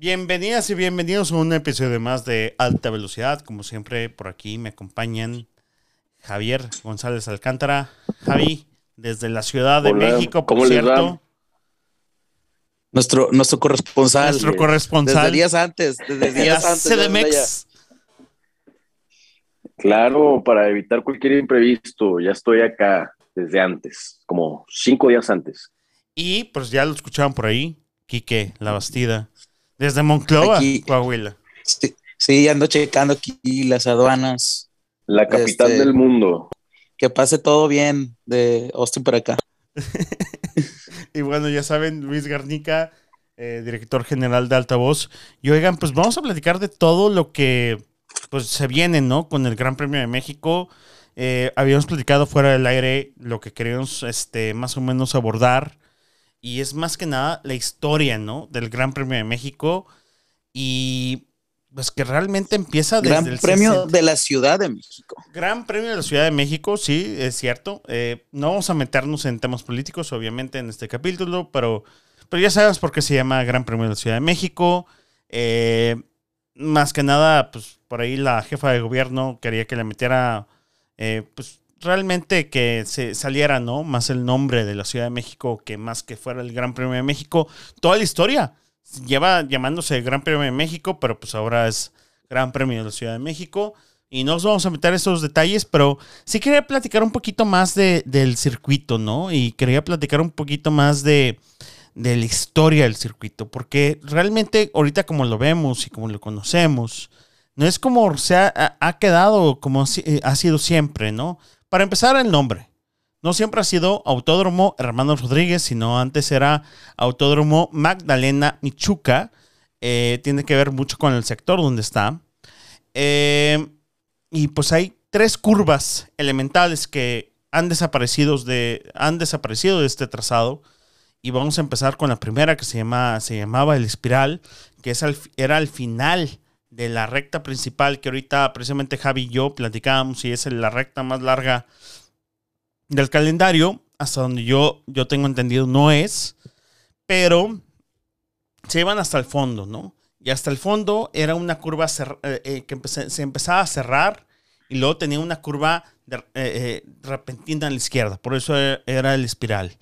Bienvenidas y bienvenidos a un episodio más de Alta Velocidad. Como siempre, por aquí me acompañan Javier González Alcántara. Javi, desde la Ciudad de Hola, México, por ¿cómo les cierto. Nuestro, nuestro corresponsal. Nuestro Desde corresponsal. días antes. Desde de días antes. desde. CDMX. Claro, para evitar cualquier imprevisto, ya estoy acá desde antes, como cinco días antes. Y pues ya lo escuchaban por ahí. Quique, La Bastida. Desde Monclova, Aquí. Coahuila. Sí, sí, ando checando aquí las aduanas. La capital Este- del mundo. Que pase todo bien de Austin para acá. Y bueno, ya saben, Luis Garnica, eh, director general de Altavoz. Y oigan, pues vamos a platicar de todo lo que pues se viene, ¿no? Con el Gran Premio de México. Eh, habíamos platicado fuera del aire lo que queríamos este, más o menos abordar. Y es más que nada la historia, ¿no? Del Gran Premio de México. Y pues que realmente empieza desde Gran el premio 60. de la Ciudad de México. Gran Premio de la Ciudad de México, sí, es cierto. Eh, no vamos a meternos en temas políticos, obviamente, en este capítulo, pero, pero ya sabes por qué se llama Gran Premio de la Ciudad de México. Eh, más que nada, pues por ahí la jefa de gobierno quería que le metiera, eh, pues realmente que se saliera, ¿no? Más el nombre de la Ciudad de México que más que fuera el Gran Premio de México. Toda la historia lleva llamándose Gran Premio de México, pero pues ahora es Gran Premio de la Ciudad de México. Y no nos vamos a meter esos detalles, pero sí quería platicar un poquito más de, del circuito, ¿no? Y quería platicar un poquito más de, la historia del circuito, porque realmente ahorita como lo vemos y como lo conocemos, no es como se ha, ha- quedado como eh, ha sido siempre, ¿no? Para empezar, el nombre. No siempre ha sido Autódromo Hermano Rodríguez, sino antes era Autódromo Magdalena Michuca. Eh, tiene que ver mucho con el sector donde está. Eh, y pues hay tres curvas elementales que han desaparecido de, han desaparecido de este trazado. Y vamos a empezar con la primera que se, llama, se llamaba el espiral, que es era al final de la recta principal, que ahorita precisamente Javi y yo platicábamos y es la recta más larga del calendario, hasta donde yo, yo tengo entendido no es, pero se iban hasta el fondo, ¿no? Y hasta el fondo era una curva eh, eh, que se empezaba a cerrar y luego tenía una curva de- eh, repentina a la izquierda, por eso e- era el espiral.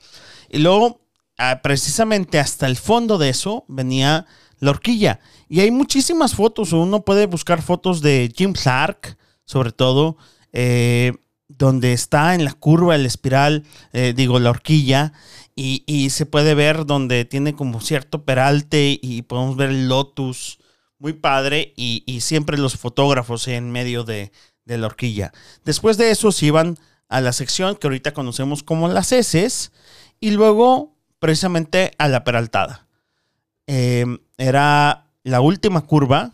Y luego, ah, precisamente hasta el fondo de eso, venía la horquilla. Y hay muchísimas fotos, uno puede buscar fotos de Jim Clark, sobre todo, eh, donde está en la curva el espiral, eh, digo, la horquilla, y, y se puede ver donde tiene como cierto peralte y podemos ver el lotus, muy padre, y, y siempre los fotógrafos en medio de, de la horquilla. Después de eso se iban a la sección que ahorita conocemos como las heces, y luego precisamente a la peraltada. Eh, era la última curva,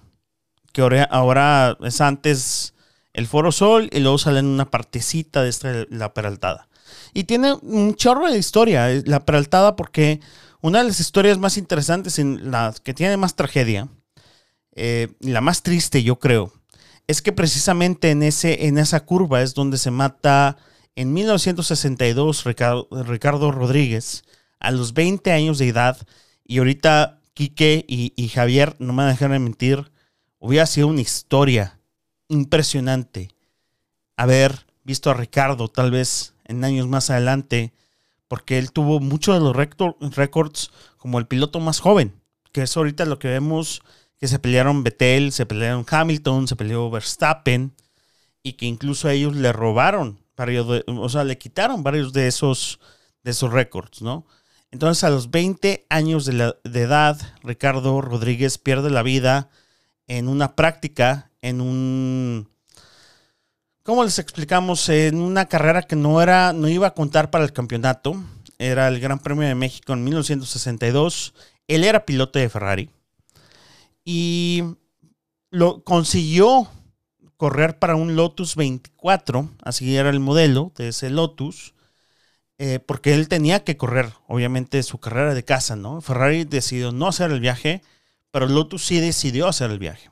que ahora, es antes el Foro Sol y luego sale en una partecita de esta, la Peraltada. Y tiene un chorro de historia, eh, la Peraltada, porque una de las historias más interesantes, en las que tiene más tragedia, eh, la más triste yo creo, es que precisamente en, ese, en esa curva es donde se mata en 1962 Ricardo, Ricardo Rodríguez a los 20 años de edad y ahorita Quique y, Javier, no me van a dejar de mentir, hubiera sido una historia impresionante haber visto a Ricardo tal vez en años más adelante, porque él tuvo muchos de los récords como el piloto más joven, que es ahorita lo que vemos que se pelearon Vettel, se pelearon Hamilton, se peleó Verstappen, y que incluso a ellos le robaron varios, de- o sea, le quitaron varios de esos, de esos récords, ¿no? Entonces a los 20 años de, edad, Ricardo Rodríguez pierde la vida en una práctica, en un... ¿Cómo les explicamos? En una carrera que no era, no iba a contar para el campeonato. Era el Gran Premio de México en 1962. Él era piloto de Ferrari. Y lo consiguió correr para un Lotus 24. Así era el modelo de ese Lotus. Eh, porque él tenía que correr, obviamente, su carrera de casa, ¿no? Ferrari decidió no hacer el viaje, pero Lotus sí decidió hacer el viaje.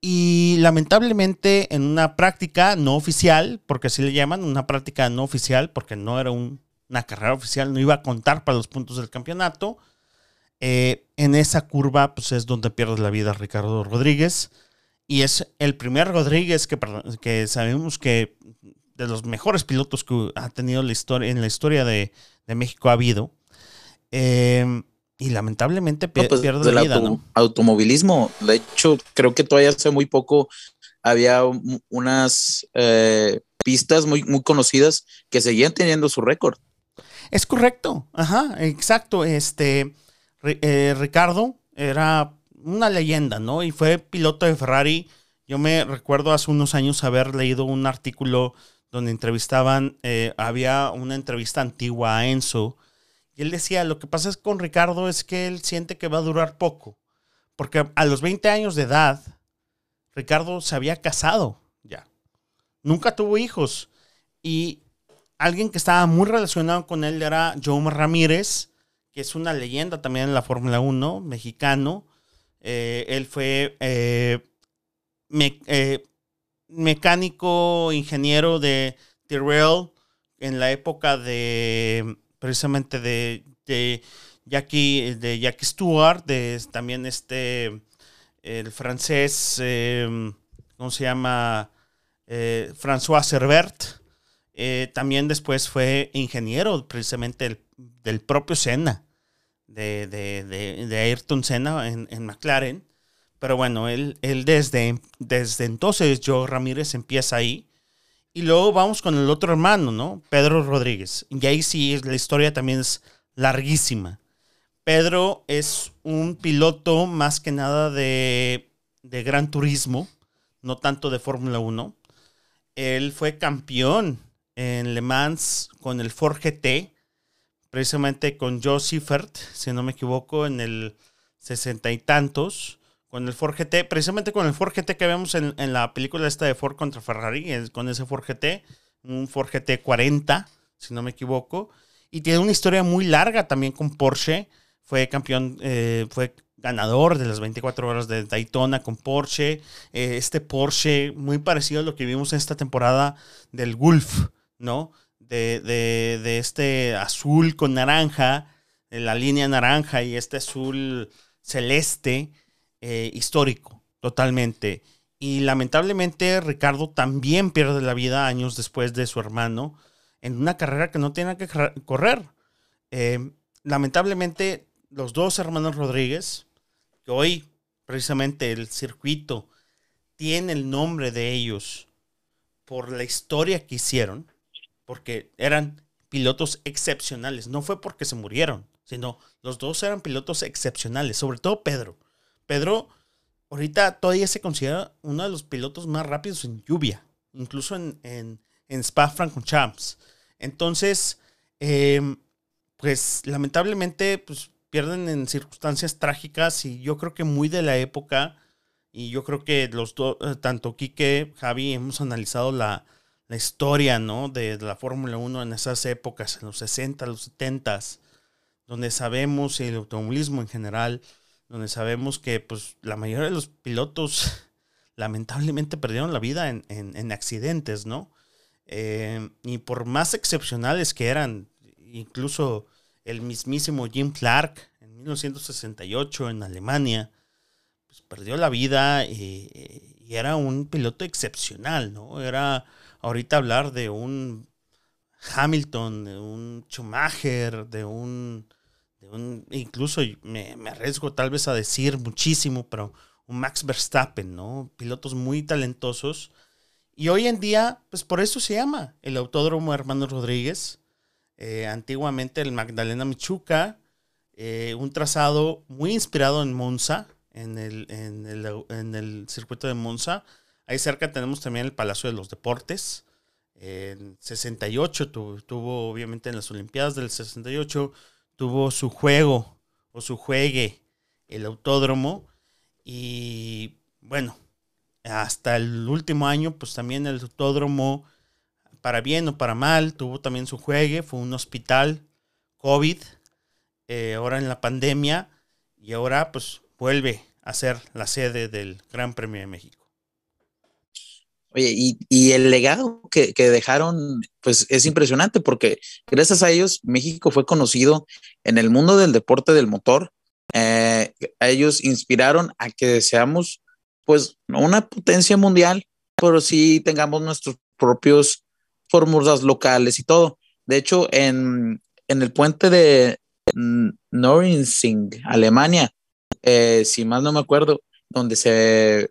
Y lamentablemente en una práctica no oficial, porque así le llaman, una práctica no oficial, porque no era un- una carrera oficial, no iba a contar para los puntos del campeonato, Eh, en esa curva, pues es donde pierde la vida Ricardo Rodríguez. Y es el primer Rodríguez que, que sabemos que de los mejores pilotos que ha tenido la historia, en la historia de, de México ha habido. Eh, y lamentablemente pues, pierde la vida, ¿no? Automovilismo. De hecho, creo que todavía hace muy poco había unas eh, pistas muy, muy conocidas que seguían teniendo su récord. Es correcto, ajá, exacto. Este eh, Ricardo era una leyenda, ¿no? Y fue piloto de Ferrari. Yo me recuerdo hace unos años haber leído un artículo donde entrevistaban, eh, había una entrevista antigua a Enzo, y él decía, lo que pasa es con Ricardo es que él siente que va a durar poco, porque a los 20 años de edad, Ricardo se había casado ya, nunca tuvo hijos, y alguien que estaba muy relacionado con él era Jaume Ramírez, que es una leyenda también en la Fórmula 1, mexicano. Eh, él fue eh, mecánico, ingeniero de Tyrrell en la época de precisamente de, de Jackie, de Jackie Stewart, de también este, el francés, em, ¿cómo se llama? Eh, François Cervert. Eh, también después fue ingeniero precisamente del, propio Senna, de, de, Ayrton Senna en, en McLaren. Pero bueno, él, él desde, desde entonces, Joe Ramírez empieza ahí. Y luego vamos con el otro hermano, ¿no? Pedro Rodríguez. Y ahí sí, la historia también es larguísima. Pedro es un piloto más que nada de, de gran turismo, no tanto de Fórmula 1. Él fue campeón en Le Mans con el Ford GT, precisamente con Joe Siffert, si no me equivoco, en el sesenta y tantos con el Ford GT, precisamente con el Ford GT que vemos en, la película esta de Ford contra Ferrari, con ese Ford GT, un Ford GT 40, si no me equivoco, y tiene una historia muy larga también con Porsche, fue campeón, eh, fue ganador de las 24 horas de Daytona con Porsche, eh, este Porsche muy parecido a lo que vimos en esta temporada del Gulf, ¿no? De, de este azul con naranja, la línea naranja y este azul celeste, eh, histórico, totalmente. Y lamentablemente Ricardo también pierde la vida años después de su hermano en una carrera que no tiene que correr. Eh, lamentablemente los dos hermanos Rodríguez, que hoy precisamente el circuito tiene el nombre de ellos por la historia que hicieron, porque eran pilotos excepcionales, no fue porque se murieron, sino los dos eran pilotos excepcionales, sobre todo Pedro. Pedro ahorita todavía se considera uno de los pilotos más rápidos en lluvia, incluso en, en, en Spa Francorchamps. Entonces, em, pues lamentablemente, pues pierden en circunstancias trágicas y yo creo que muy de la época. Y yo creo que los dos, eh, tanto Quique, Javi, hemos analizado la, la historia, ¿no? De, la Fórmula 1 en esas épocas, en los 60, los 70, donde sabemos el automovilismo en general donde sabemos que pues, la mayoría de los pilotos lamentablemente perdieron la vida en, accidentes, ¿no? Eh, y por más excepcionales que eran, incluso el mismísimo Jim Clark en 1968 en Alemania, pues perdió la vida y era un piloto excepcional, ¿no? Era ahorita hablar de un Hamilton, de un Schumacher, de un incluso me, arriesgo tal vez a decir muchísimo, pero un Max Verstappen, ¿no? Pilotos muy talentosos. Y hoy en día, pues por eso se llama el Autódromo Hermano Rodríguez. Eh, antiguamente el Magdalena Michuca, eh, un trazado muy inspirado en Monza, en el, en el, circuito de Monza. Ahí cerca tenemos también el Palacio de los Deportes. En 68 tuvo, tuvo, obviamente en las Olimpiadas del 68 tuvo su juego o su juegue el autódromo y bueno, hasta el último año pues también el autódromo para bien o para mal tuvo también su juegue, fue un hospital COVID, eh, ahora en la pandemia y ahora pues vuelve a ser la sede del Gran Premio de México. Oye, y, el legado que, dejaron, pues es impresionante porque gracias a ellos México fue conocido en el mundo del deporte del motor Eh, ellos inspiraron a que deseamos, pues, una potencia mundial, pero sí tengamos nuestros propios fórmulas locales y todo. De hecho, en, en el puente de Norinsing, Alemania, eh, si más no me acuerdo, donde, se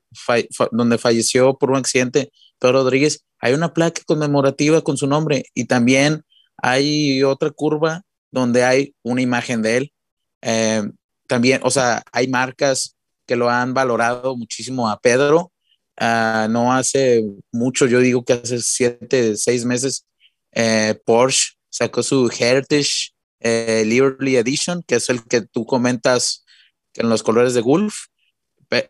donde falleció por un accidente Pedro Rodríguez, hay una placa conmemorativa con su nombre y también hay otra curva donde hay una imagen de él. Eh, también, o sea, hay marcas que lo han valorado muchísimo a Pedro. Uh, no hace mucho, yo digo que hace siete, seis meses, eh, Porsche sacó su Heritage eh, Edition, que es el que tú comentas en los colores de Gulf.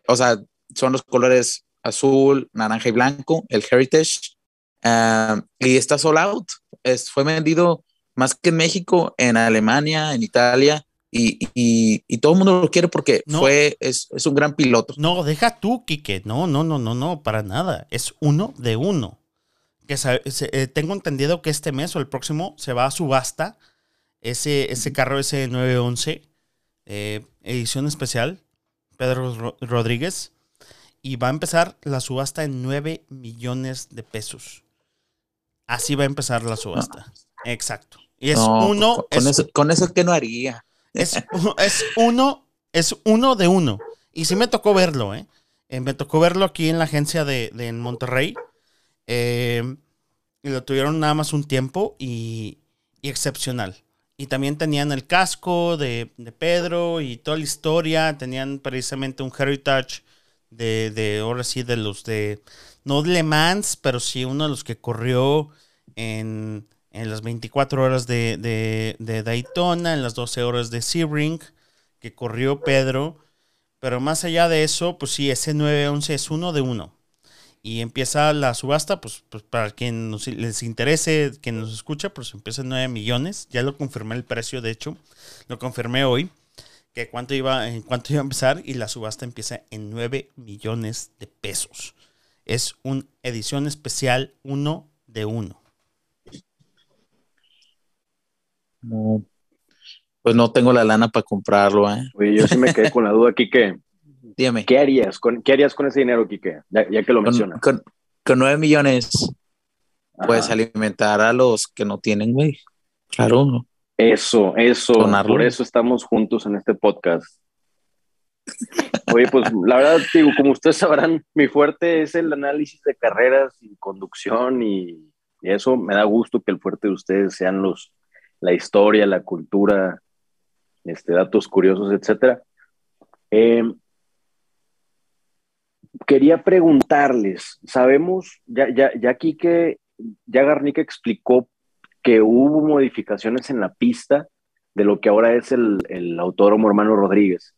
O sea, son los colores azul, naranja y blanco, el Heritage. Uh, y está sold out. Es, fue vendido más que en México, en Alemania, en Italia, y, y, y, todo el mundo lo quiere porque fue, es, es, un gran piloto. No, deja tú, Quique. No, no, no, no, no, para nada. Es uno de uno. Que se, eh, tengo entendido que este mes o el próximo se va a subasta ese, ese carro, ese 911, eh, edición especial, Pedro Rodríguez. Y va a empezar la subasta en 9 millones de pesos. Así va a empezar la subasta. Exacto. Y es uno. Con, eso, con eso que no haría. Es, es, uno, es uno de uno. Y sí me tocó verlo, ¿eh? eh me tocó verlo aquí en la agencia de, de Monterrey. Eh, y lo tuvieron nada más un tiempo y, y, excepcional. Y también tenían el casco de, de, Pedro y toda la historia. Tenían precisamente un heritage de, de, ahora sí, de los de, no de Le Mans, pero sí uno de los que corrió en, en las 24 horas de, Daytona, en las 12 horas de Sebring, que corrió Pedro. Pero más allá de eso, pues sí, ese 911 es uno de uno. Y empieza la subasta, pues, pues para quien les interese, quien nos escucha, pues empieza en 9 millones. Ya lo confirmé el precio, de hecho, lo confirmé hoy, que cuánto iba, en cuánto iba a empezar, y la subasta empieza en 9 millones de pesos. Es una edición especial uno de uno. No, pues no tengo la lana para comprarlo, ¿eh? Oye, yo sí me quedé con la duda, Kike. Dígame. ¿Qué harías con, qué harías con ese dinero, Kike? Ya, que lo mencionas. Con, nueve millones, puedes alimentar a los que no tienen, güey. Claro. Eso, eso. Por eso estamos juntos en este podcast. Oye, pues la verdad, digo, como ustedes sabrán, mi fuerte es el análisis de carreras y conducción y, y eso me da gusto que el fuerte de ustedes sean los, la historia, la cultura, este, datos curiosos, etc. Em, quería preguntarles, sabemos, ya, ya, ya aquí que ya Garnica explicó que hubo modificaciones en la pista de lo que ahora es el, autódromo hermano Rodríguez.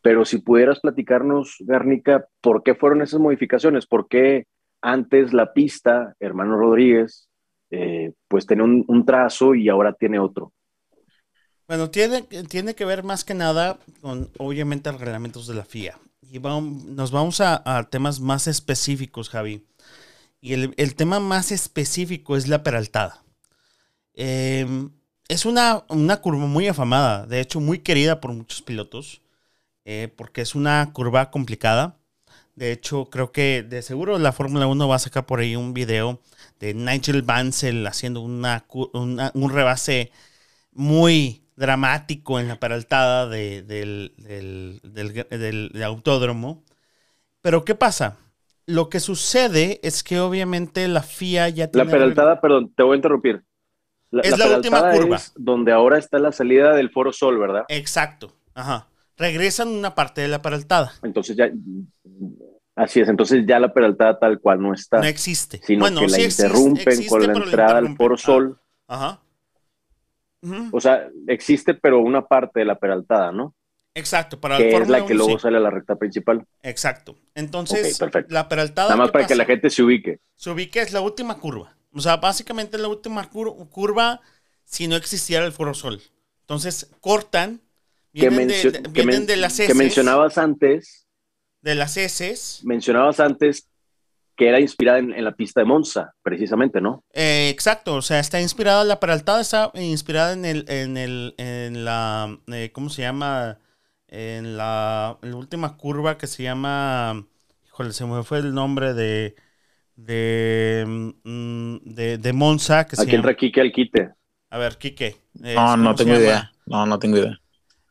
Pero si pudieras platicarnos, Garnica, ¿por qué fueron esas modificaciones? ¿Por qué antes la pista, hermano Rodríguez, eh, pues tenía un, trazo y ahora tiene otro. Bueno, tiene, tiene que ver más que nada con, obviamente, los reglamentos de la FIA. Y vamos, nos vamos a, temas más específicos, Javi. Y el, tema más específico es la peraltada. Em, es una, una, curva muy afamada, de hecho muy querida por muchos pilotos, eh, porque es una curva complicada. De hecho, creo que de seguro la Fórmula 1 va a sacar por ahí un video de Nigel Mansell haciendo una, un rebase muy dramático en la peraltada del, autódromo. Pero ¿qué pasa? Lo que sucede es que obviamente la FIA ya tiene... La peraltada, perdón, te voy a interrumpir. es la, última curva. Es donde ahora está la salida del Foro Sol, ¿verdad? Exacto. Ajá. Regresan una parte de la peraltada. Entonces ya Así es, entonces ya la peraltada tal cual no está. No existe. Sino que la interrumpen con la entrada al Foro Sol. Ajá. O sea, existe, pero una parte de la peraltada, ¿no? Exacto, para que es la que luego sale a la recta principal. Exacto. Entonces, la peraltada. Nada más para que la gente se ubique. Se ubique es la última curva. O sea, básicamente es la última curva si no existiera el Foro Sol. Entonces, cortan. Vienen, de, vienen de las Que mencionabas antes de las heces. Mencionabas antes que era inspirada en, la pista de Monza, precisamente, ¿no? Eh, exacto, o sea, está inspirada, la peraltada está inspirada en el, en el, en la, eh, ¿cómo se llama? en la, última curva que se llama, híjole, se me fue el nombre de de, mm, de, de Monza. Que Aquí entra Quique al quite. A ver, Quique. no, no tengo idea. No, no tengo idea.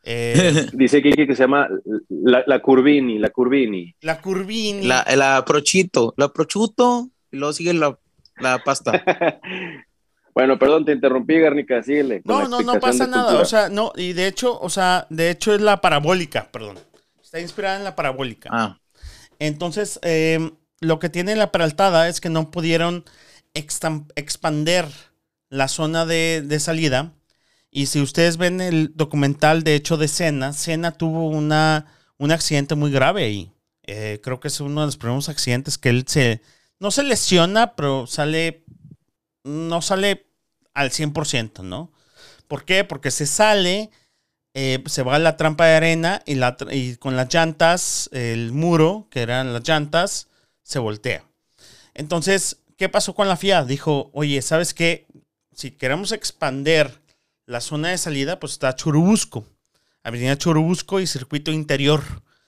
Eh, Dice Quique que se llama la, la, Curvini, la Curvini. La Curvini. La, la Prochito, la Prochuto, y luego sigue la, la pasta. bueno, perdón, te interrumpí, Garnica, síguele. No, no, no pasa nada. O sea, no, y de hecho, o sea, de hecho es la parabólica, perdón. Está inspirada en la parabólica. Ah. Entonces, eh, lo que tiene la peraltada es que no pudieron expander la zona de, salida. Y si ustedes ven el documental, de hecho, de Sena, Sena tuvo una, un accidente muy grave ahí. Eh, creo que es uno de los primeros accidentes que él se... No se lesiona, pero sale... No sale al 100%, ¿no? ¿Por qué? Porque se sale, eh, se va a la trampa de arena y, la, y con las llantas, el muro, que eran las llantas, se voltea. Entonces, ¿qué pasó con la FIA? Dijo, oye, ¿sabes qué? Si queremos expander la zona de salida, pues está Churubusco. Avenida Churubusco y Circuito Interior,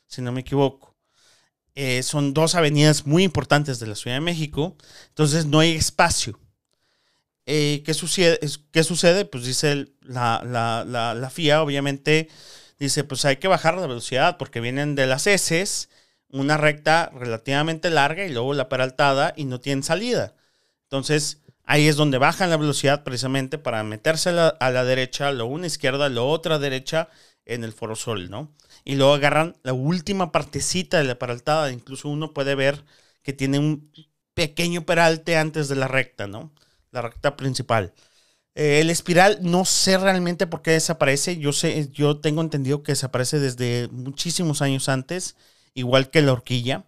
si no me equivoco. Eh, son dos avenidas muy importantes de la Ciudad de México, entonces no hay espacio. Eh, ¿qué, sucede? ¿Qué sucede? Pues dice la, la, la, FIA, obviamente, dice, pues hay que bajar la velocidad porque vienen de las S una recta relativamente larga y luego la peraltada y no tienen salida. Entonces, ahí es donde bajan la velocidad precisamente para meterse a la, derecha, lo una izquierda, lo otra derecha en el foro sol, ¿no? Y luego agarran la última partecita de la peraltada, incluso uno puede ver que tiene un pequeño peralte antes de la recta, ¿no? La recta principal. Eh, el espiral no sé realmente por qué desaparece. Yo sé, yo tengo entendido que desaparece desde muchísimos años antes igual que la horquilla.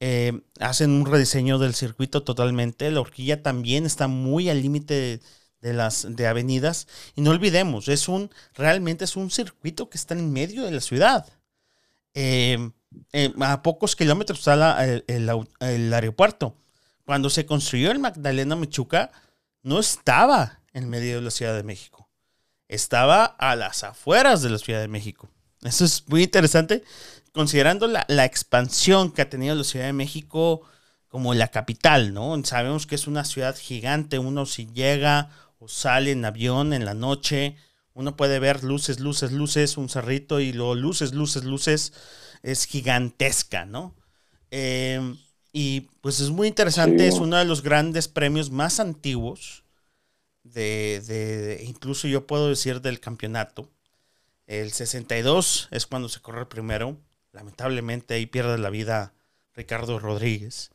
Eh, hacen un rediseño del circuito totalmente. La horquilla también está muy al límite de, las de avenidas. Y no olvidemos, es un, realmente es un circuito que está en medio de la ciudad. Eh, eh, a pocos kilómetros está el, aeropuerto. Cuando se construyó el Magdalena Michuca, no estaba en medio de la Ciudad de México. Estaba a las afueras de la Ciudad de México. Eso es muy interesante considerando la, expansión que ha tenido la Ciudad de México como la capital, ¿no? Sabemos que es una ciudad gigante, uno si llega o sale en avión en la noche, uno puede ver luces, luces, luces, un cerrito y luego luces, luces, luces, es gigantesca, ¿no? Em, y pues es muy interesante, es uno de los grandes premios más antiguos de, incluso yo puedo decir del campeonato. El 62 es cuando se corre el primero lamentablemente ahí pierde la vida Ricardo Rodríguez.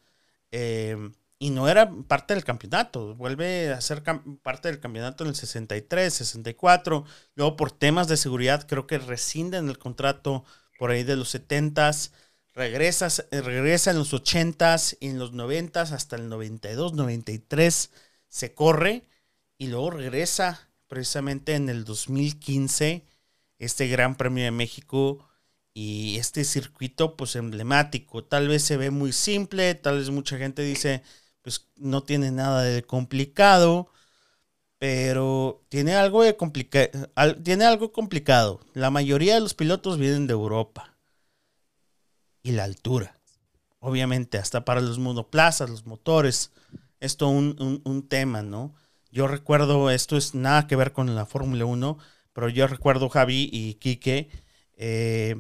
Eh, y no era parte del campeonato, vuelve a ser parte del campeonato en el 63, 64, luego por temas de seguridad creo que rescinden el contrato por ahí de los 70s, regresa, regresa en los 80s y en los 90s hasta el 92, 93 se corre y luego regresa precisamente en el 2015 este Gran Premio de México y este circuito pues emblemático. Tal vez se ve muy simple, tal vez mucha gente dice pues no tiene nada de complicado, pero tiene algo de tiene algo complicado. La mayoría de los pilotos vienen de Europa y la altura. Obviamente, hasta para los monoplazas, los motores, esto un, un, tema, ¿no? Yo recuerdo, esto es nada que ver con la Fórmula 1, pero yo recuerdo Javi y Quique, eh,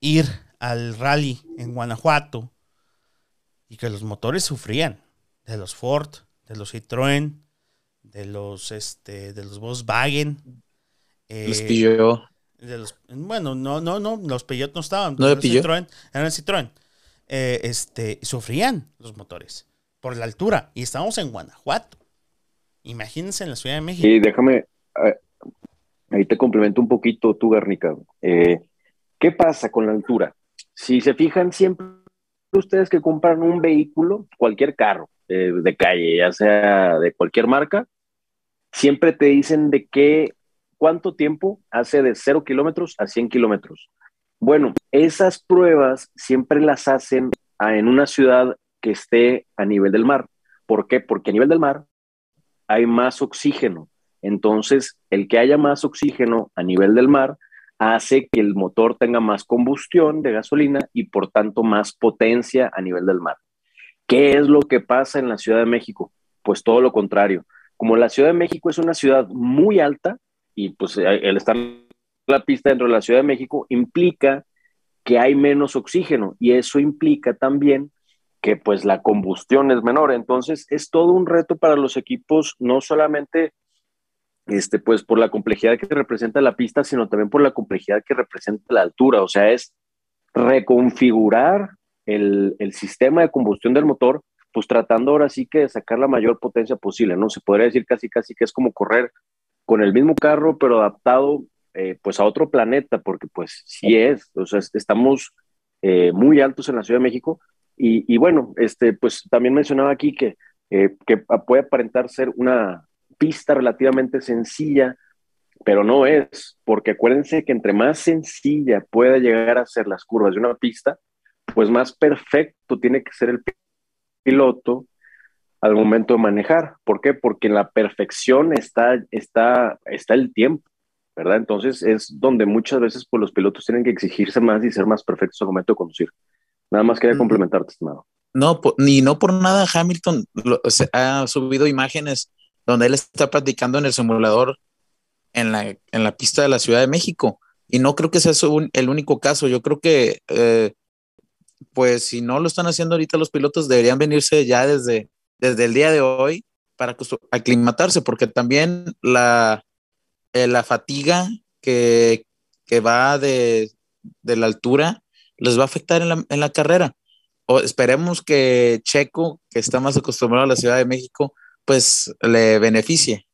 ir al rally en Guanajuato y que los motores sufrían de los Ford, de los Citroën, de los este, de los Volkswagen. Eh, los Peugeot. bueno, no, no, no, los Peugeot no estaban. No de Citroën, eran Citroën. Eh, este, sufrían los motores por la altura y estábamos en Guanajuato. Imagínense en la Ciudad de México. Y déjame, eh, ahí te complemento un poquito tú, Garnica. Eh, ¿Qué pasa con la altura? Si se fijan siempre ustedes que compran un vehículo, cualquier carro eh, de calle, ya sea de cualquier marca, siempre te dicen de qué, cuánto tiempo hace de 0 kilómetros a 100 kilómetros. Bueno, esas pruebas siempre las hacen en una ciudad que esté a nivel del mar. ¿Por qué? Porque a nivel del mar hay más oxígeno. Entonces, el que haya más oxígeno a nivel del mar hace que el motor tenga más combustión de gasolina y por tanto más potencia a nivel del mar. ¿Qué es lo que pasa en la Ciudad de México? Pues todo lo contrario. Como la Ciudad de México es una ciudad muy alta y pues el estar la pista dentro de la Ciudad de México implica que hay menos oxígeno y eso implica también que pues la combustión es menor. Entonces es todo un reto para los equipos, no solamente este, pues por la complejidad que representa la pista, sino también por la complejidad que representa la altura. O sea, es reconfigurar el, el sistema de combustión del motor, pues tratando ahora sí que de sacar la mayor potencia posible, ¿no? Se podría decir casi, casi que es como correr con el mismo carro, pero adaptado eh, pues a otro planeta, porque pues sí es, o sea, estamos eh, muy altos en la Ciudad de México. Y, bueno, este, pues también mencionaba aquí que, eh, que puede aparentar ser una, pista relativamente sencilla, pero no es, porque acuérdense que entre más sencilla pueda llegar a ser las curvas de una pista, pues más perfecto tiene que ser el piloto al momento de manejar. ¿Por qué? Porque en la perfección está, está, está el tiempo, ¿verdad? Entonces es donde muchas veces pues, los pilotos tienen que exigirse más y ser más perfectos al momento de conducir. Nada más quería complementarte, estimado. No, ni no por nada Hamilton ha subido imágenes donde él está practicando en el simulador en la, en la pista de la Ciudad de México. Y no creo que sea el único caso. Yo creo que, eh, pues, si no lo están haciendo ahorita los pilotos, deberían venirse ya desde, desde el día de hoy para aclimatarse, porque también la, eh, la fatiga que, que va de, de, la altura les va a afectar en la, en la carrera. O esperemos que Checo, que está más acostumbrado a la Ciudad de México, pues le beneficie.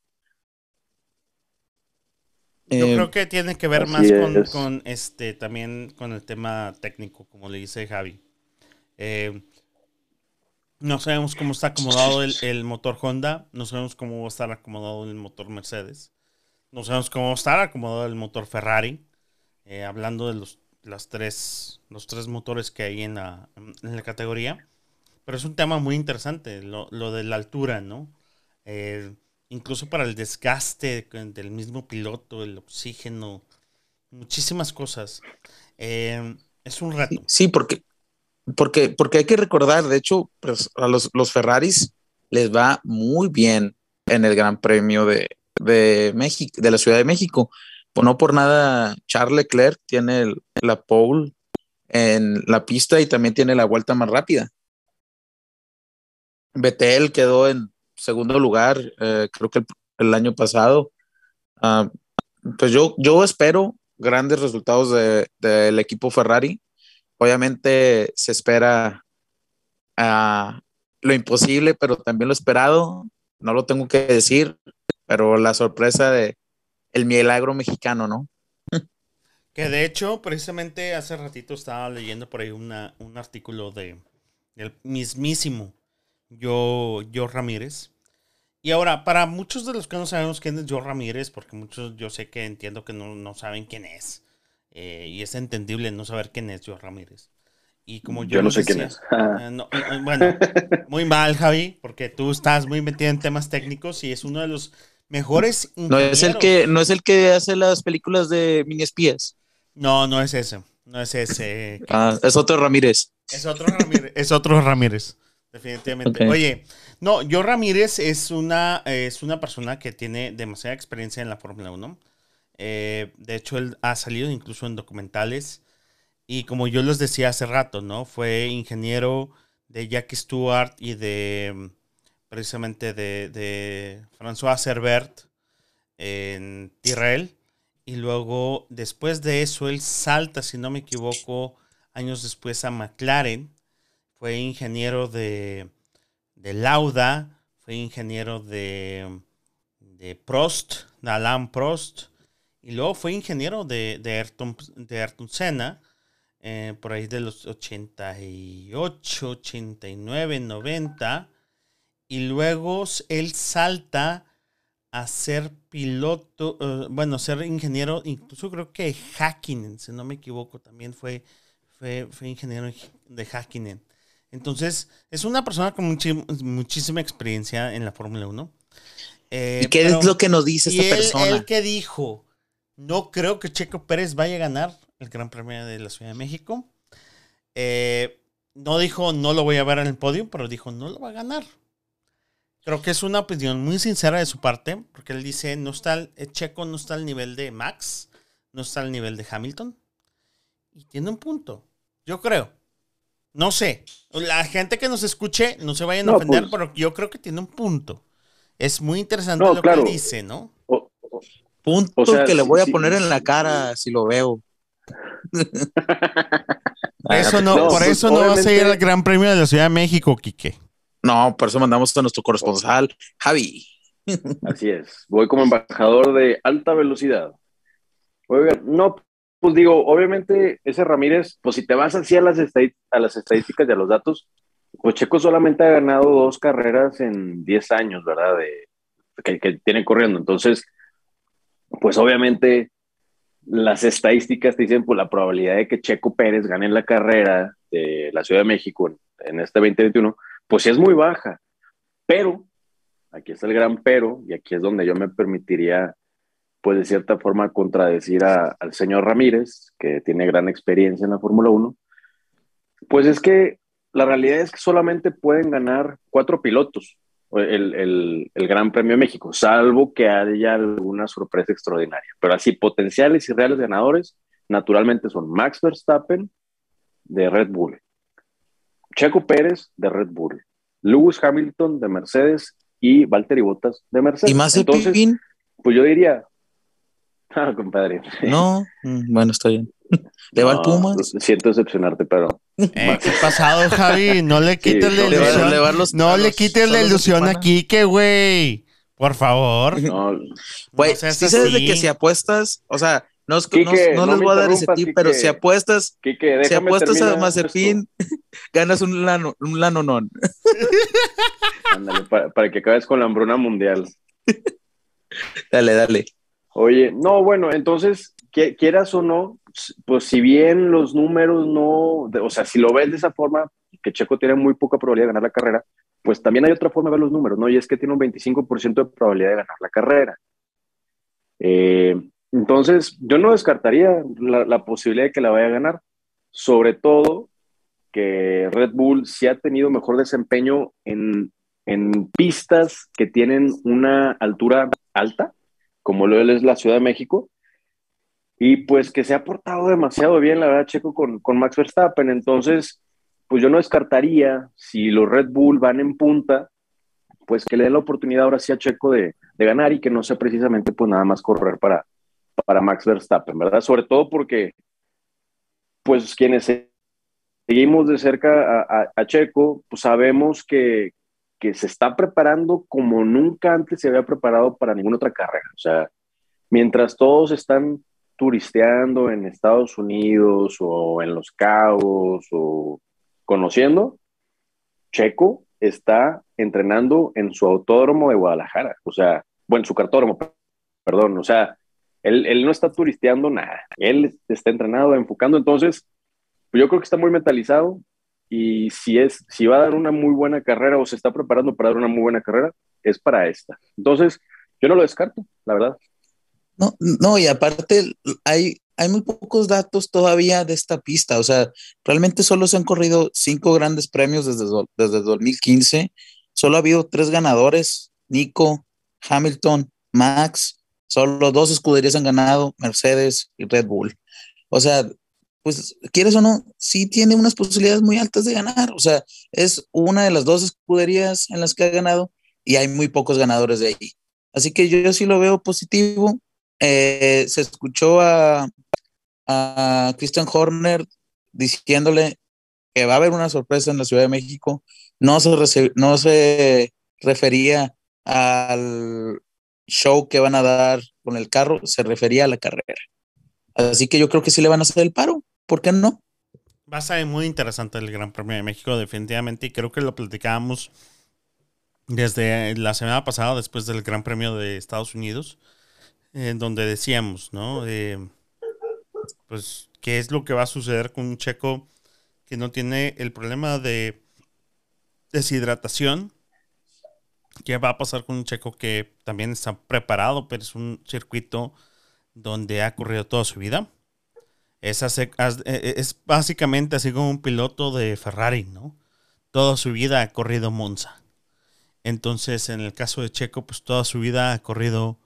Yo eh, creo que tiene que ver más con, este también con el tema técnico, como le dice Javi. Eh, no sabemos cómo está acomodado el, motor Honda, no sabemos cómo va a estar acomodado el motor Mercedes, no sabemos cómo va a estar acomodado el motor Ferrari. Eh, hablando de los, las tres, los tres motores que hay en la, en la categoría. Pero es un tema muy interesante, lo, lo de la altura, ¿no? Eh, incluso para el desgaste del mismo piloto, el oxígeno, muchísimas cosas. Eh, es un reto. Sí, porque, porque, porque hay que recordar, de hecho, pues, a los, los Ferraris les va muy bien en el Gran Premio de, de México, de la Ciudad de México. Pues no por nada, Charles Leclerc tiene la pole en la pista y también tiene la vuelta más rápida. Betel quedó en segundo lugar, eh, creo que el, año pasado. Ah, pues yo, yo espero grandes resultados del equipo Ferrari. Obviamente se espera uh, lo imposible, pero también lo esperado. No lo tengo que decir, pero la sorpresa de el milagro mexicano, ¿no? Que de hecho, precisamente hace ratito estaba leyendo por ahí una, un artículo de el mismísimo yo, yo Ramírez. Y ahora, para muchos de los que no sabemos quién es yo Ramírez, porque muchos yo sé que entiendo que no, no saben quién es. Eh, y es entendible no saber quién es yo Ramírez. Y como yo, yo no sé quién es. Eh, eh, bueno, muy mal, Javi, porque tú estás muy metido en temas técnicos y es uno de los mejores. No es el que, no es el que hace las películas de mini espías. No, no es ese. No es ese. Ah, es otro Ramírez. Es otro Ramírez. es otro Ramírez. Definitivamente. Oye, no, yo Ramírez es una, es una persona que tiene demasiada experiencia en la Fórmula 1. Eh, de hecho, él ha salido incluso en documentales. Y como yo les decía hace rato, ¿no? Fue ingeniero de Jackie Stewart y de precisamente de, de François Herbert en Tyrrell. Y luego, después de eso, él salta, si no me equivoco, años después a McLaren fue ingeniero de, Lauda, fue ingeniero de, de Prost, de Alain Prost, y luego fue ingeniero de, de, Ayrton, de Ayrton Senna, eh, por ahí de los 88, 89, 90, y luego él salta a ser piloto, eh, bueno, ser ingeniero, incluso creo que Hakkinen, si no me equivoco, también fue, fue, fue ingeniero de Hakkinen. Entonces, es una persona con muchísima experiencia en la Fórmula 1. Eh, ¿Y qué es lo que nos dice esta él, persona? Él que dijo No creo que Checo Pérez vaya a ganar el Gran Premio de la Ciudad de México. Eh, no dijo no lo voy a ver en el podio, pero dijo no lo va a ganar. Creo que es una opinión muy sincera de su parte, porque él dice no está el, Checo no está al nivel de Max, no está al nivel de Hamilton. Y tiene un punto. Yo creo. No sé. La gente que nos escuche no se vayan a ofender, pues. pero yo creo que tiene un punto. Es muy interesante lo que dice, ¿no? punto que le voy a poner en la cara si lo veo. por eso no, por eso no vas a ir al Gran Premio de la Ciudad de México, Quique. No, por eso mandamos a nuestro corresponsal, Javi. Así es. Voy como embajador de alta velocidad. Oigan, no, pues digo, obviamente ese Ramírez, pues si te vas así a las, a las estadísticas y a los datos, pues Checo solamente ha ganado dos carreras en 10 años, ¿verdad? De, que, tiene corriendo. Entonces, pues obviamente las estadísticas te dicen pues la probabilidad de que Checo Pérez gane la carrera de la Ciudad de México en, este 2021, pues es muy baja. Pero, aquí está el gran pero, y aquí es donde yo me permitiría, pues de cierta forma, contradecir al señor Ramírez, que tiene gran experiencia en la Fórmula 1, pues es que la realidad es que solamente pueden ganar cuatro pilotos el, Gran Premio de México, salvo que haya alguna sorpresa extraordinaria. Pero así, potenciales y reales ganadores, naturalmente son Max Verstappen de Red Bull, Checo Pérez de Red Bull, Lewis Hamilton de Mercedes. Y Valtteri Bottas de Mercedes. ¿Y más Entonces, pues yo diría, ah, compadre. No, mm, bueno, está bien. ¿Le va al Pumas? Siento decepcionarte, pero. Eh, ¿Qué pasado, Javi? No le quites la ilusión. no le quites la ilusión aquí, que güey. Por favor. No, güey, sí sabes de que si apuestas, o sea, no, no, les voy a dar ese tip, pero si apuestas, si apuestas a Mazepin, ganas un lano, un lanonón. Ándale, para, para que acabes con la hambruna mundial. dale, dale. Oye, no, bueno, entonces, quieras o no, pues si bien los números no, o sea, si lo ves de esa forma, que Checo tiene muy poca probabilidad de ganar la carrera, pues también hay otra forma de ver los números, ¿no? Y es que tiene un 25% de probabilidad de ganar la carrera. Eh, entonces, yo no descartaría la, posibilidad de que la vaya a ganar, sobre todo que Red Bull sí ha tenido mejor desempeño en, en pistas que tienen una altura alta, como lo es la Ciudad de México, y pues que se ha portado demasiado bien, la verdad, Checo, con, con Max Verstappen. Entonces, pues yo no descartaría, si los Red Bull van en punta, pues que le den la oportunidad ahora sí a Checo de, de ganar y que no sea precisamente pues nada más correr para, para Max Verstappen, ¿verdad? Sobre todo porque, pues quienes seguimos de cerca a, a, Checo, pues sabemos que, que se está preparando como nunca antes se había preparado para ninguna otra carrera. O sea, mientras todos están turisteando en Estados Unidos o en Los Cabos o conociendo, Checo está entrenando en su autódromo de Guadalajara, o sea, bueno, su cartódromo, perdón, o sea, él, no está turisteando nada, él está entrenado, enfocando, entonces, yo creo que está muy mentalizado y si es, si va a dar una muy buena carrera o se está preparando para dar una muy buena carrera, es para esta. Entonces, yo no lo descarto, la verdad. No, no, y aparte hay, hay muy pocos datos todavía de esta pista. O sea, realmente solo se han corrido cinco grandes premios desde, desde 2015. Solo ha habido tres ganadores, Nico, Hamilton, Max. Solo dos escuderías han ganado, Mercedes y Red Bull. O sea, pues quieres o no, sí tiene unas posibilidades muy altas de ganar. O sea, es una de las dos escuderías en las que ha ganado y hay muy pocos ganadores de ahí. Así que yo, sí lo veo positivo. Eh, se escuchó a, a Christian Horner diciéndole que va a haber una sorpresa en la Ciudad de México. No se, no se refería al show que van a dar con el carro, se refería a la carrera. Así que yo creo que sí le van a hacer el paro. ¿Por qué no? Va a ser muy interesante el Gran Premio de México, definitivamente, y creo que lo platicábamos desde la semana pasada, después del Gran Premio de Estados Unidos en donde decíamos, ¿no? Eh, pues, ¿qué es lo que va a suceder con un checo que no tiene el problema de deshidratación? ¿Qué va a pasar con un checo que también está preparado, pero es un circuito donde ha corrido toda su vida. Es, e, e, es básicamente así como un piloto de Ferrari, ¿no? Toda su vida ha corrido Monza. Entonces, en el caso de Checo, pues toda su vida ha corrido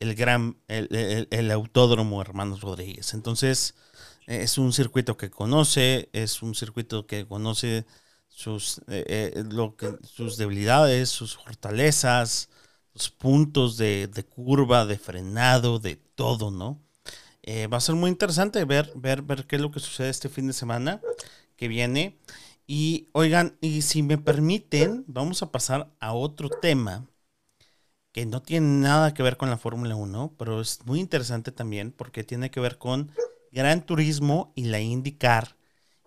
el gran, el, autódromo Hermanos Rodríguez. Entonces, es un circuito que conoce, es un circuito que conoce sus, eh, eh, lo que, sus debilidades, sus fortalezas, los puntos de, curva, de frenado, de todo, ¿no? Eh, va a ser muy interesante ver, ver, ver qué es lo que sucede este fin de semana que viene. Y oigan, y si me permiten, vamos a pasar a otro tema que no tiene nada que ver con la Fórmula 1, pero es muy interesante también porque tiene que ver con Gran Turismo y la IndyCar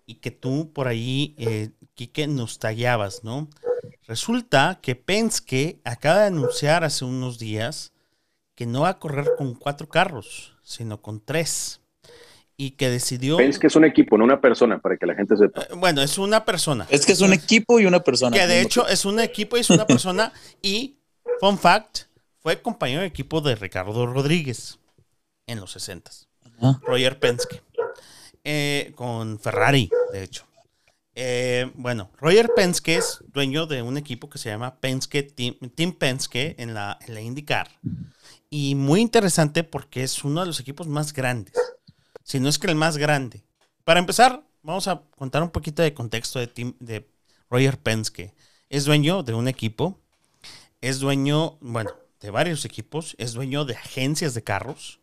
y que tú por ahí, eh, nos tallabas, ¿no? Resulta que Penske acaba de anunciar hace unos días que no va a correr con cuatro carros, sino con tres. Y que decidió. Penske es un equipo, no una persona, para que la gente sepa. Eh, bueno, es una persona. Es que es un equipo y una persona. Que de hecho es un equipo y es una persona. y, fun fact, fue compañero de equipo de Ricardo Rodríguez en los 60 Roger Penske. Eh, con Ferrari, de hecho. Eh, bueno, Roger Penske es dueño de un equipo que se llama Penske Team, Penske en la, en la IndyCar. Y muy interesante porque es uno de los equipos más grandes. Si no es que el más grande. Para empezar, vamos a contar un poquito de contexto de, team, de Roger Penske. Es dueño de un equipo. Es dueño, bueno, de varios equipos. Es dueño de agencias de carros.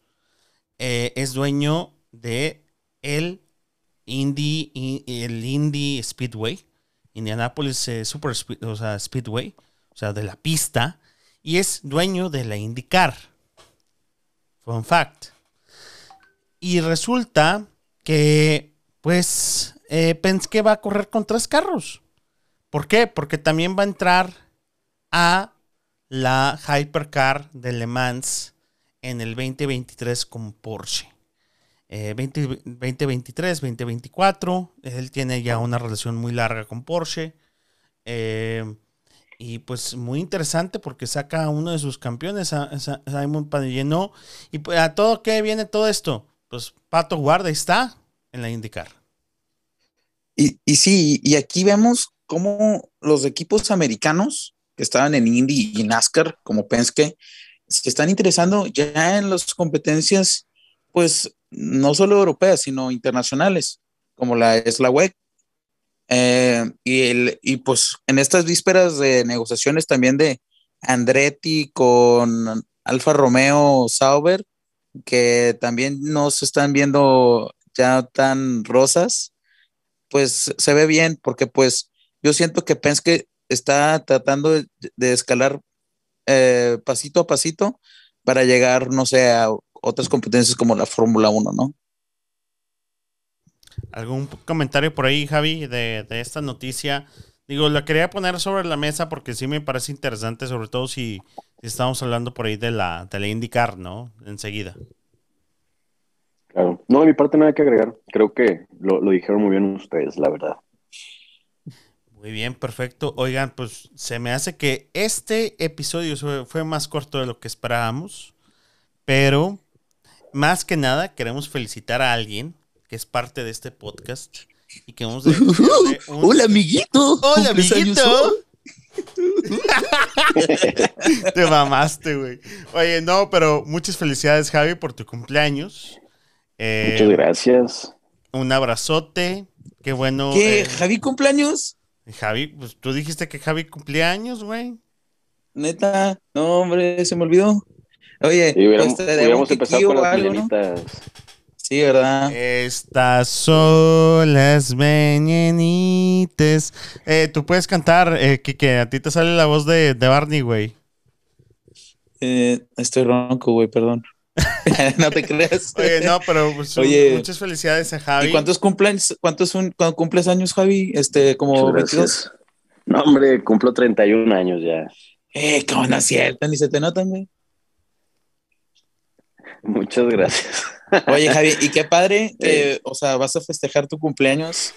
Eh, es dueño de el Indy, el Indy Speedway, Indianapolis eh, Super Speedway, o sea, de la pista, y es dueño de la IndyCar. Fun fact. Y resulta que, pues, eh, Penske va a correr con tres carros. ¿Por qué? Porque también va a entrar a la Hypercar de Le Mans en el 2023 con Porsche. 2023, 2024. Él tiene ya una relación muy larga con Porsche. Eh, y pues muy interesante porque saca a uno de sus campeones, a, Simon Padilleno. Y pues, a todo qué viene todo esto. Pues Pato Guarda está en la IndyCar. Y, y sí, y aquí vemos cómo los equipos americanos que estaban en Indy y NASCAR, como Penske, se están interesando ya en las competencias, pues no solo europeas, sino internacionales, como la es la WEC. Eh, y, el, y pues en estas vísperas de negociaciones también de Andretti con Alfa Romeo Sauber, que también no se están viendo ya tan rosas, pues se ve bien, porque pues yo siento que Penske está tratando de, escalar eh, pasito a pasito para llegar, no sé, a otras competencias como la Fórmula 1, ¿no? ¿Algún comentario por ahí, Javi, de, esta noticia? Digo, la quería poner sobre la mesa porque sí me parece interesante, sobre todo si, estamos hablando por ahí de la, de la IndyCar, ¿no? Enseguida. Claro. No, de mi parte nada que agregar. Creo que lo, dijeron muy bien ustedes, la verdad. Muy bien, perfecto. Oigan, pues se me hace que este episodio fue más corto de lo que esperábamos, pero más que nada, queremos felicitar a alguien que es parte de este podcast y que vamos Hola, amiguito. Hola, amiguito. Te mamaste, güey. Oye, no, pero muchas felicidades, Javi, por tu cumpleaños. Eh, muchas gracias. Un abrazote. Qué bueno. ¿Qué? Eh, ¿Javi cumpleaños? Javi, pues tú dijiste que Javi cumpleaños, güey. Neta, no, hombre, se me olvidó. Oye, hubiéramos, este, empezado con las algo, Sí, ¿verdad? Estas son las mañanitas. Eh, Tú puedes cantar, eh, que, a ti te sale la voz de, de Barney, güey. Eh, estoy ronco, güey, perdón. no te creas. Oye, no, pero pues, Oye, muchas felicidades a Javi. ¿Y cuántos cumples, cuántos un, cuando cumples años, Javi? Este, como 22. No, hombre, cumplo 31 años ya. Eh, cómo no es cierto, ni se te notan, güey. Muchas gracias. Oye, Javi, y qué padre, eh, o sea, vas a festejar tu cumpleaños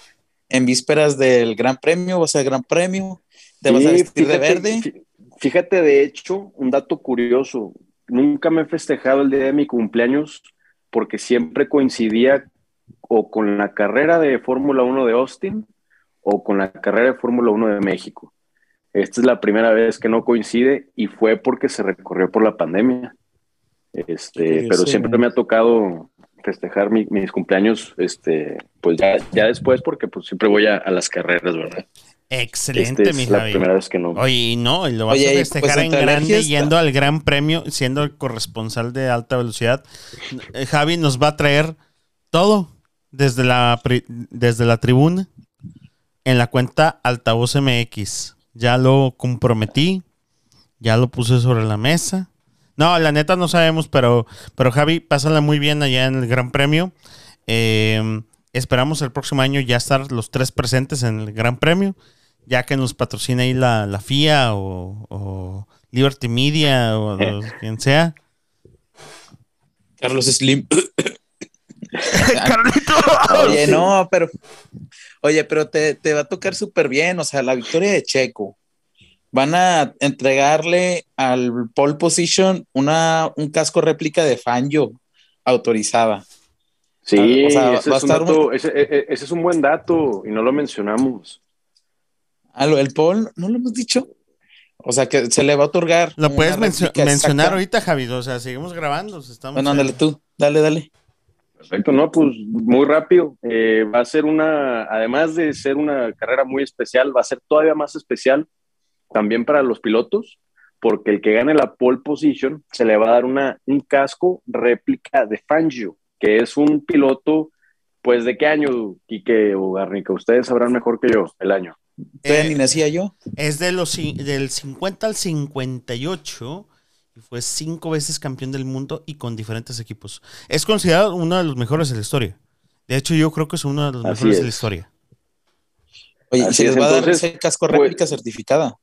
en vísperas del Gran Premio, vas al Gran Premio, te vas a vestir de verde. Fíjate, de hecho, un dato curioso, nunca me he festejado el día de mi cumpleaños porque siempre coincidía o con la carrera de Fórmula 1 de Austin o con la carrera de Fórmula 1 de México. Esta es la primera vez que no coincide y fue porque se recorrió por la pandemia. Este, pero siempre me ha tocado festejar mis cumpleaños, este, pues ya, ya después, porque pues siempre voy a, las carreras, ¿verdad? Excelente, este es la primera vez que no. Oye, no, lo vas a pues, festejar en grande yendo al Gran Premio, siendo el corresponsal de alta velocidad. Eh, Javi nos va a traer todo desde la, desde la tribuna en la cuenta Altavoz MX. Ya lo comprometí, ya lo puse sobre la mesa. No, la neta no sabemos, pero, pero Javi, pásala muy bien allá en el Gran Premio. Em, esperamos el próximo año ya estar los tres presentes en el Gran Premio, ya que nos patrocina ahí la, FIA o, Liberty Media o quien sea. Carlos Slim. Oye, no, pero. Oye, pero te, te va a tocar súper bien. O sea, la victoria de Checo van a entregarle al pole position una, un casco réplica de Fangio autorizada. Sí, ese, es un buen dato y no lo mencionamos. Ah, el pole, ¿no lo hemos dicho? O sea, que se le va a otorgar. Lo puedes mencionar ahorita, Javi. O sea, seguimos grabando. Estamos bueno, ándale tú, dale, dale. Perfecto, no, pues muy rápido. Eh, va a ser una, además de ser una carrera muy especial, va a ser todavía más especial también para los pilotos, porque el que gane la pole position se le va a dar una, un casco réplica de Fangio, que es un piloto, pues, ¿de qué año, Quique o Garnica? Ustedes sabrán mejor que yo el año. Eh, ni nacía yo. Es de los, del 50 al 58 y fue cinco veces campeón del mundo y con diferentes equipos. Es considerado uno de los mejores de la historia. De hecho, yo creo que es uno de los mejores de la historia. Oye, se les va a dar ese casco réplica certificada.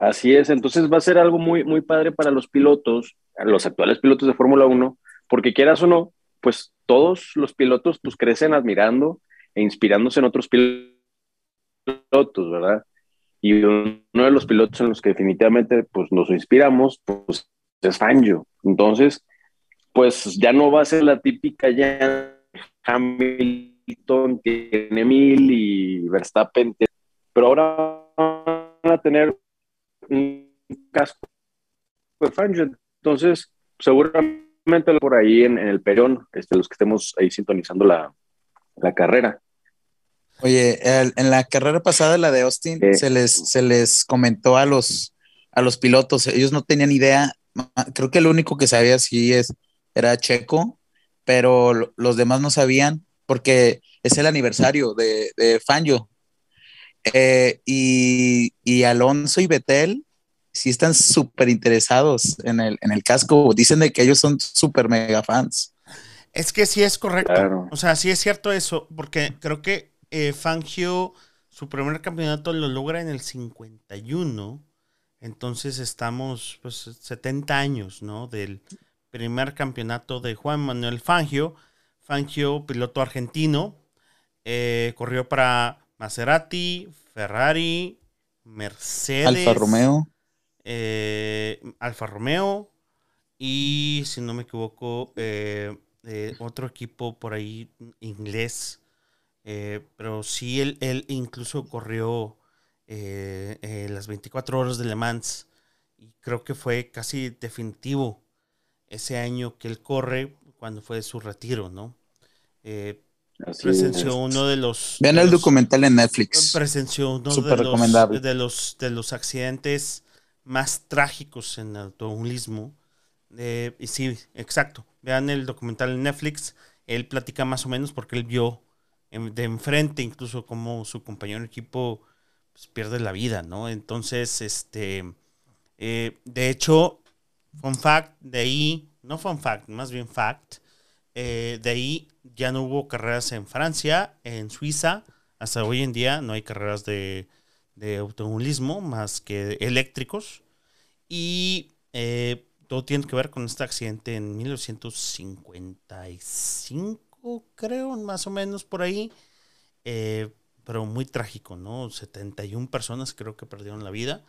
Así es, entonces va a ser algo muy, muy padre para los pilotos, los actuales pilotos de Fórmula 1, porque quieras o no, pues todos los pilotos pues crecen admirando e inspirándose en otros pilotos, ¿verdad? Y uno de los pilotos en los que definitivamente pues nos inspiramos pues es Fangio. Entonces, pues ya no va a ser la típica ya Hamilton tiene mil y Verstappen, pero ahora van a tener un casco de Fangio. Entonces, seguramente por ahí en, el perón, este, los que estemos ahí sintonizando la, carrera. Oye, en la carrera pasada, la de Austin, se, les, se les comentó a los, a los pilotos, ellos no tenían idea, creo que el único que sabía sí es, era Checo, pero los demás no sabían porque es el aniversario de, de Fangio, eh, y, Alonso y Betel sí están súper interesados en el, en el casco. Dicen de que ellos son súper mega fans. Es que sí es correcto. O sea, sí es cierto eso, porque creo que eh, Fangio, su primer campeonato lo logra en el 51. Entonces estamos, pues, 70 años, ¿no? Del primer campeonato de Juan Manuel Fangio. Fangio, piloto argentino, eh, corrió para Maserati, Ferrari, Mercedes. Alfa Romeo. Eh, Alfa Romeo. Y si no me equivoco, eh, otro equipo por ahí inglés. pero sí, él, él incluso corrió las 24 horas de Le Mans. Y creo que fue casi definitivo ese año que él corre cuando fue su retiro, ¿no? presenció uno de los. Vean el documental en Netflix. Presenció uno de los, de los, de los accidentes más trágicos en el automovilismo. Eh, y sí, exacto. Vean el documental en Netflix. Él platica más o menos porque él vio de enfrente incluso como su compañero de equipo pues, pierde la vida, ¿no? Entonces, este. Eh, de hecho, fun fact, de ahí, no fun fact, más bien fact, eh, de ahí ya no hubo carreras en Francia, en Suiza. Hasta hoy en día no hay carreras de, automovilismo más que eléctricos. Y eh, todo tiene que ver con este accidente en 1955, creo, más o menos por ahí. Eh, pero muy trágico, ¿no? 71 personas creo que perdieron la vida.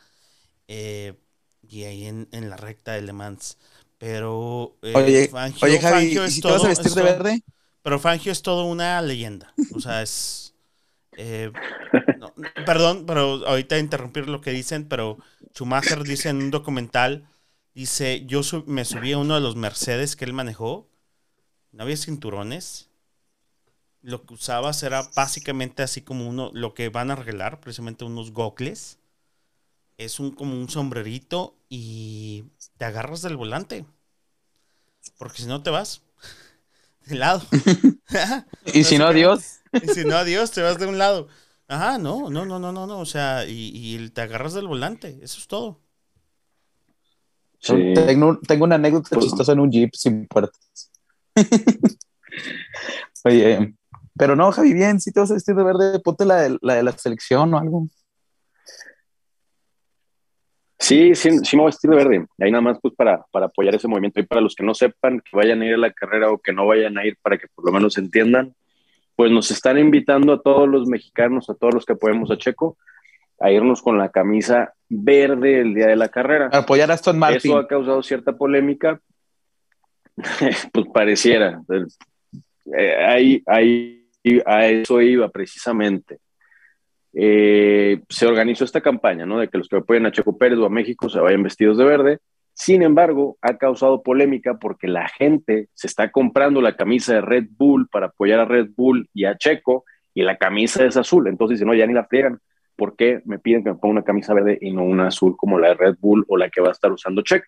y ahí en, en la recta de Le Mans. Pero eh, oye, oye, Javi, ¿y si te vas a vestir de verde? Pero Fangio es todo una leyenda. O sea, es. Eh, perdón, pero ahorita interrumpir lo que dicen, pero Schumacher dice en un documental, dice, yo me subí a uno de los Mercedes que él manejó, no había cinturones, lo que usabas era básicamente así como uno, lo que van a arreglar, precisamente unos gocles, es un como un sombrerito y te agarras del volante, porque si no te vas de lado. y si no, adiós. Y si no, adiós, te vas de un lado. Ajá, no, no, no, no, no, no. O sea, y, te agarras del volante. Eso es todo. Tengo, tengo, una anécdota pues, chistosa en un Jeep sin puertas. Oye, pero no, Javi, bien, si te vas a vestir de verde, ponte la de la, de la selección o algo. Sí, sí, sí me voy a vestir de verde. Ahí nada más pues para, para apoyar ese movimiento. Y para los que no sepan que vayan a ir a la carrera o que no vayan a ir para que por lo menos entiendan, pues nos están invitando a todos los mexicanos, a todos los que apoyamos a Checo, a irnos con la camisa verde el día de la carrera. A apoyar a Aston Martin. Eso ha causado cierta polémica. pues pareciera. Eh, ahí, ahí, a eso iba precisamente. Eh, se organizó esta campaña, ¿no? De que los que apoyan a Checo Pérez o a México se vayan vestidos de verde. Sin embargo, ha causado polémica porque la gente se está comprando la camisa de Red Bull para apoyar a Red Bull y a Checo y la camisa es azul. Entonces, si no, ya ni la friegan. ¿Por qué me piden que me ponga una camisa verde y no una azul como la de Red Bull o la que va a estar usando Checo?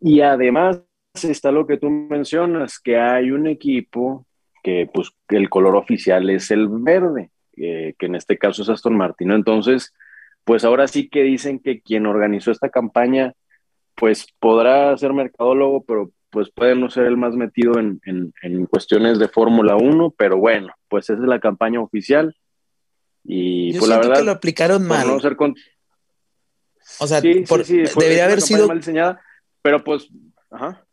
Y además está lo que tú mencionas, que hay un equipo que pues el color oficial es el verde. Eh, que en este caso es Aston Martin. Entonces, pues ahora sí que dicen que quien organizó esta campaña, pues podrá ser mercadólogo, pero pues puede no ser el más metido en, en, cuestiones de Fórmula 1, pero bueno, pues esa es la campaña oficial. Y pues la verdad... que lo aplicaron mal. No ser con... O sea, debería haber sido... Mal diseñada, pero pues... Ajá.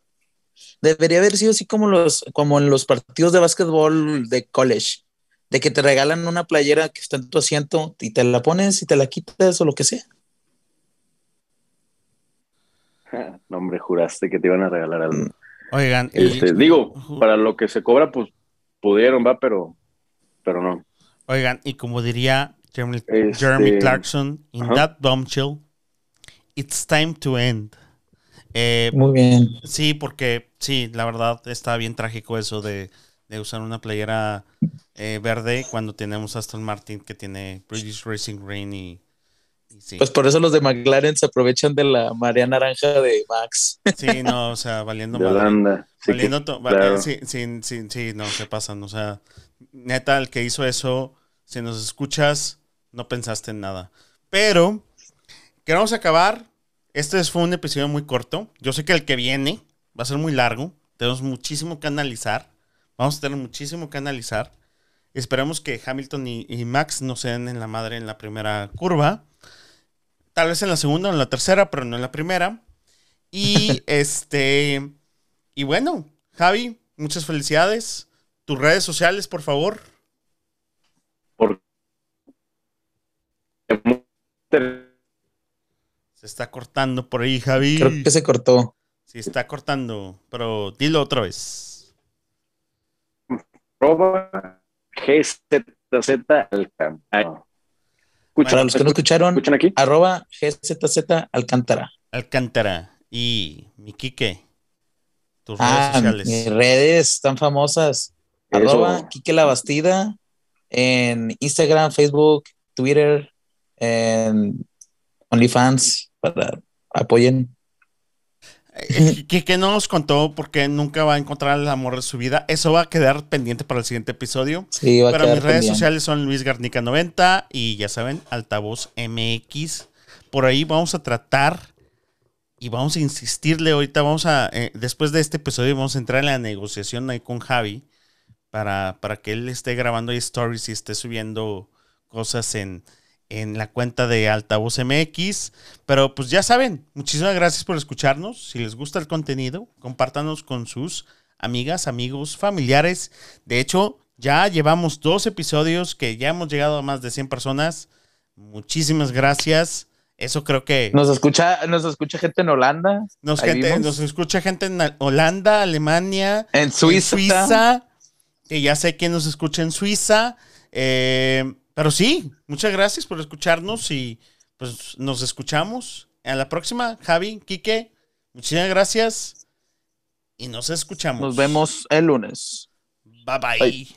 Debería haber sido así como los, como en los partidos de básquetbol de college de que te regalan una playera que está en tu asiento y te la pones y te la quitas o lo que sea. No, hombre, juraste que te iban a regalar algo. Mm. Oigan, este, digo, para lo que se cobra, pues pudieron, va, pero, pero no. Oigan, y como diría Jeremy, este, Clarkson, in that bombshell, it's time to end. Eh, Muy bien. Sí, porque sí, la verdad está bien trágico eso de de usar una playera eh, verde cuando tenemos Aston Martin que tiene British Racing Green y, Pues por eso los de McLaren se aprovechan de la marea naranja de Max. Sí, no, o sea, valiendo mal. Sí, sí, sí, sí, no, se pasan. O sea, neta, el que hizo eso, si nos escuchas, no pensaste en nada. Pero, queremos acabar. Este fue un episodio muy corto. Yo sé que el que viene va a ser muy largo. Tenemos muchísimo que analizar. Vamos a tener muchísimo que analizar. Esperamos que Hamilton y, Max no se den en la madre en la primera curva. Tal vez en la segunda o en la tercera, pero no en la primera. Y este. Y bueno, Javi, muchas felicidades. Tus redes sociales, por favor. Se está cortando por ahí, Javi. Creo que se cortó. Sí, está cortando, pero dilo otra vez GZZ Alcántara. Para los que no escucharon, aquí? arroba GZZ Alcántara. Alcántara. Y mi Quique, tus redes ah, sociales. Mis redes están famosas. Arroba Quique La Bastida en Instagram, Facebook, Twitter, en OnlyFans para apoyen. Eh, que, no nos contó porque nunca va a encontrar el amor de su vida. Eso va a quedar pendiente para el siguiente episodio. Sí, Pero mis redes sociales son Luis Garnica 90 y ya saben, Altavoz MX. Por ahí vamos a tratar y vamos a insistirle ahorita. Vamos a, eh, después de este episodio, vamos a entrar en la negociación ahí con Javi para, para que él esté grabando ahí stories y esté subiendo cosas en, en la cuenta de Altavoz MX. Pero pues ya saben, muchísimas gracias por escucharnos. Si les gusta el contenido, compártanos con sus amigas, amigos, familiares. De hecho, ya llevamos dos episodios que ya hemos llegado a más de 100 personas. Muchísimas gracias. Eso creo que. Nos escucha, nos escucha gente en Holanda. Nos, gente, escucha gente en Holanda, Alemania, En Suiza. en Suiza, que ya sé quién nos escucha en Suiza. eh, pero sí, muchas gracias por escucharnos y pues nos escuchamos. A la próxima, Javi, Quique, muchísimas gracias y nos escuchamos. Nos vemos el lunes. Bye bye. Bye.